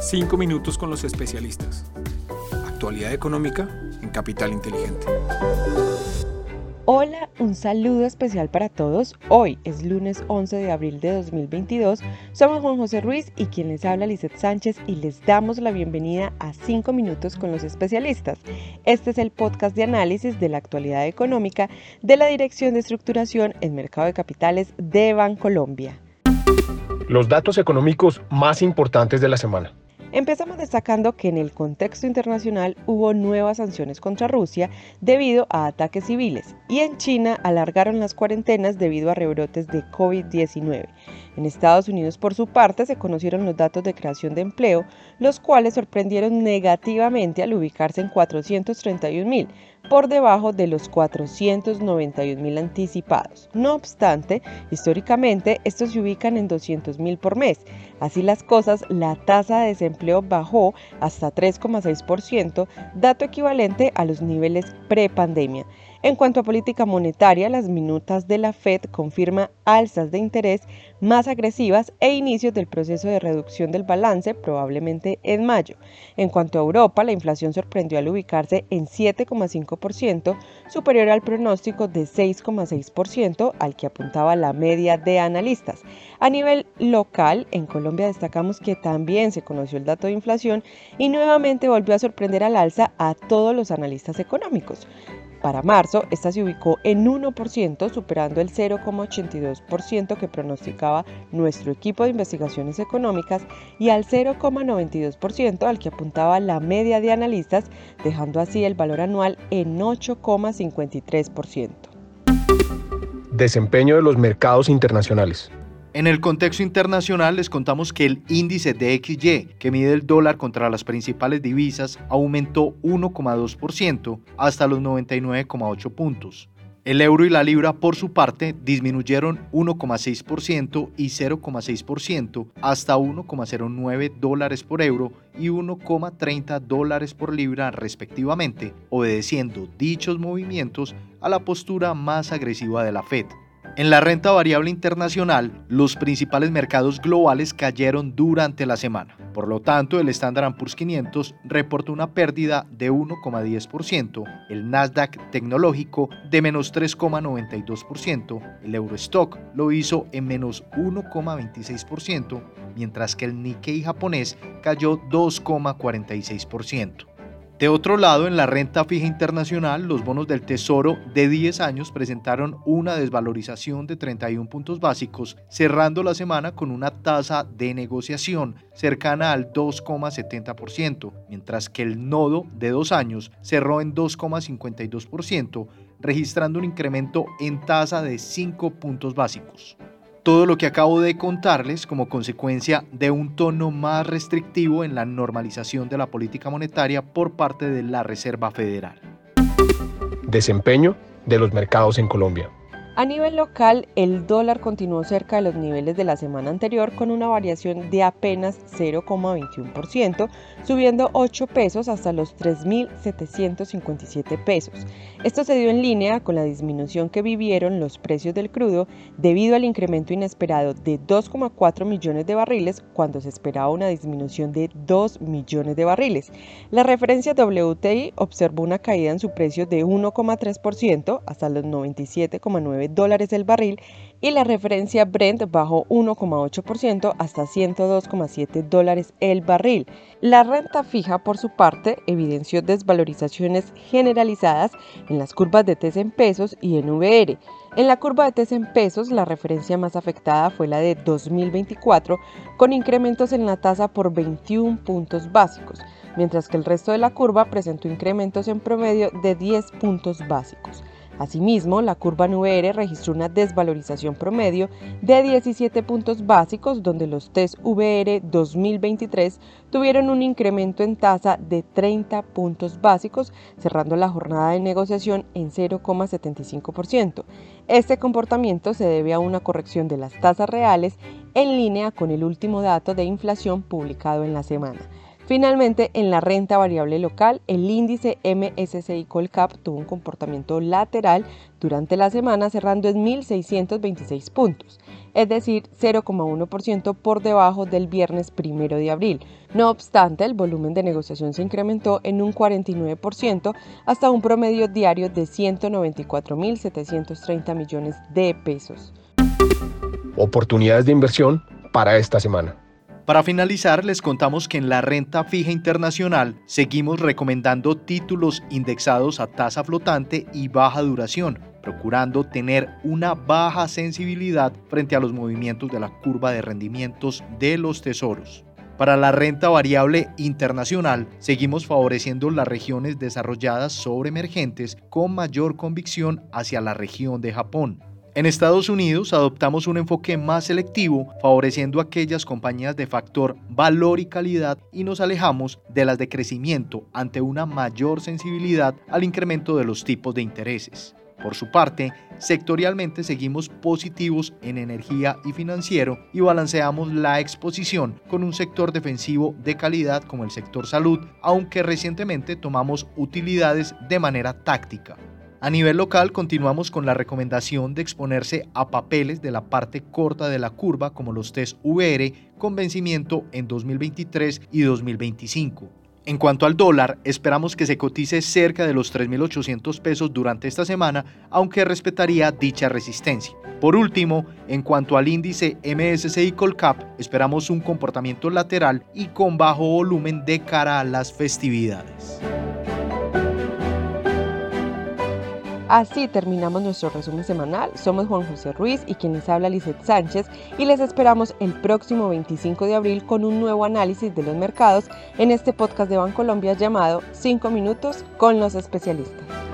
Cinco minutos con los especialistas. Actualidad económica en Capital Inteligente. Hola, un saludo especial para todos. Hoy es lunes 11 de abril de 2022. Somos Juan José Ruiz y quien les habla Lizeth Sánchez y les damos la bienvenida a 5 minutos con los especialistas. Este es el podcast de análisis de la actualidad económica de la Dirección de Estructuración en Mercado de Capitales de Bancolombia. Los datos económicos más importantes de la semana. Empezamos destacando que en el contexto internacional hubo nuevas sanciones contra Rusia debido a ataques civiles y en China alargaron las cuarentenas debido a rebrotes de COVID-19. En Estados Unidos, por su parte, se conocieron los datos de creación de empleo, los cuales sorprendieron negativamente al ubicarse en 431 mil, por debajo de los 491 mil anticipados. No obstante, históricamente estos se ubican en 200 mil por mes. Así las cosas, la tasa de desempleo bajó hasta 3,6%, dato equivalente a los niveles prepandemia. En cuanto a política monetaria, las minutas de la Fed confirman alzas de interés más agresivas e inicios del proceso de reducción del balance probablemente en mayo. En cuanto a Europa, la inflación sorprendió al ubicarse en 7,5%, superior al pronóstico de 6,6% al que apuntaba la media de analistas. A nivel local, en Colombia destacamos que también se conoció el dato de inflación y nuevamente volvió a sorprender al alza a todos los analistas económicos. Para marzo, esta se ubicó en 1%, superando el 0,82% que pronosticaba nuestro equipo de investigaciones económicas y al 0,92% al que apuntaba la media de analistas, dejando así el valor anual en 8,53%. Desempeño de los mercados internacionales. En el contexto internacional les contamos que el índice DXY, que mide el dólar contra las principales divisas, aumentó 1,2% hasta los 99,8 puntos. El euro y la libra, por su parte, disminuyeron 1,6% y 0,6% hasta 1,09 dólares por euro y 1,30 dólares por libra respectivamente, obedeciendo dichos movimientos a la postura más agresiva de la Fed. En la renta variable internacional, los principales mercados globales cayeron durante la semana. Por lo tanto, el Standard Poor's 500 reportó una pérdida de 1,10%, el Nasdaq tecnológico de menos 3,92%, el Eurostock lo hizo en menos 1,26%, mientras que el Nikkei japonés cayó 2,46%. De otro lado, en la renta fija internacional, los bonos del Tesoro de 10 años presentaron una desvalorización de 31 puntos básicos, cerrando la semana con una tasa de negociación cercana al 2,70%, mientras que el nodo de 2 años cerró en 2,52%, registrando un incremento en tasa de 5 puntos básicos. Todo lo que acabo de contarles como consecuencia de un tono más restrictivo en la normalización de la política monetaria por parte de la Reserva Federal. Desempeño de los mercados en Colombia. A nivel local, el dólar continuó cerca de los niveles de la semana anterior con una variación de apenas 0,21%, subiendo 8 pesos hasta los 3.757 pesos. Esto se dio en línea con la disminución que vivieron los precios del crudo debido al incremento inesperado de 2,4 millones de barriles cuando se esperaba una disminución de 2 millones de barriles. La referencia WTI observó una caída en su precio de 1,3% hasta los 97,9 dólares el barril y la referencia Brent bajó 1,8% hasta 102,7 dólares el barril. La renta fija, por su parte, evidenció desvalorizaciones generalizadas en las curvas de TES en pesos y en VR. En la curva de TES en pesos, la referencia más afectada fue la de 2024, con incrementos en la tasa por 21 puntos básicos, mientras que el resto de la curva presentó incrementos en promedio de 10 puntos básicos. Asimismo, la curva NVR registró una desvalorización promedio de 17 puntos básicos, donde los test VR 2023 tuvieron un incremento en tasa de 30 puntos básicos, cerrando la jornada de negociación en 0,75%. Este comportamiento se debe a una corrección de las tasas reales en línea con el último dato de inflación publicado en la semana. Finalmente, en la renta variable local, el índice MSCI Colcap tuvo un comportamiento lateral durante la semana cerrando en 1.626 puntos, es decir, 0,1% por debajo del viernes primero de abril. No obstante, el volumen de negociación se incrementó en un 49% hasta un promedio diario de 194.730 millones de pesos. Oportunidades de inversión para esta semana. Para finalizar, les contamos que en la renta fija internacional seguimos recomendando títulos indexados a tasa flotante y baja duración, procurando tener una baja sensibilidad frente a los movimientos de la curva de rendimientos de los tesoros. Para la renta variable internacional, seguimos favoreciendo las regiones desarrolladas sobre emergentes con mayor convicción hacia la región de Japón. En Estados Unidos adoptamos un enfoque más selectivo, favoreciendo aquellas compañías de factor valor y calidad y nos alejamos de las de crecimiento ante una mayor sensibilidad al incremento de los tipos de intereses. Por su parte, sectorialmente seguimos positivos en energía y financiero y balanceamos la exposición con un sector defensivo de calidad como el sector salud, aunque recientemente tomamos utilidades de manera táctica. A nivel local continuamos con la recomendación de exponerse a papeles de la parte corta de la curva como los test VR con vencimiento en 2023 y 2025. En cuanto al dólar, esperamos que se cotice cerca de los 3.800 pesos durante esta semana, aunque respetaría dicha resistencia. Por último, en cuanto al índice MSCI Colcap, esperamos un comportamiento lateral y con bajo volumen de cara a las festividades. Así terminamos nuestro resumen semanal. Somos Juan José Ruiz y quienes habla Lizeth Sánchez y les esperamos el próximo 25 de abril con un nuevo análisis de los mercados en este podcast de Bancolombia llamado 5 minutos con los especialistas.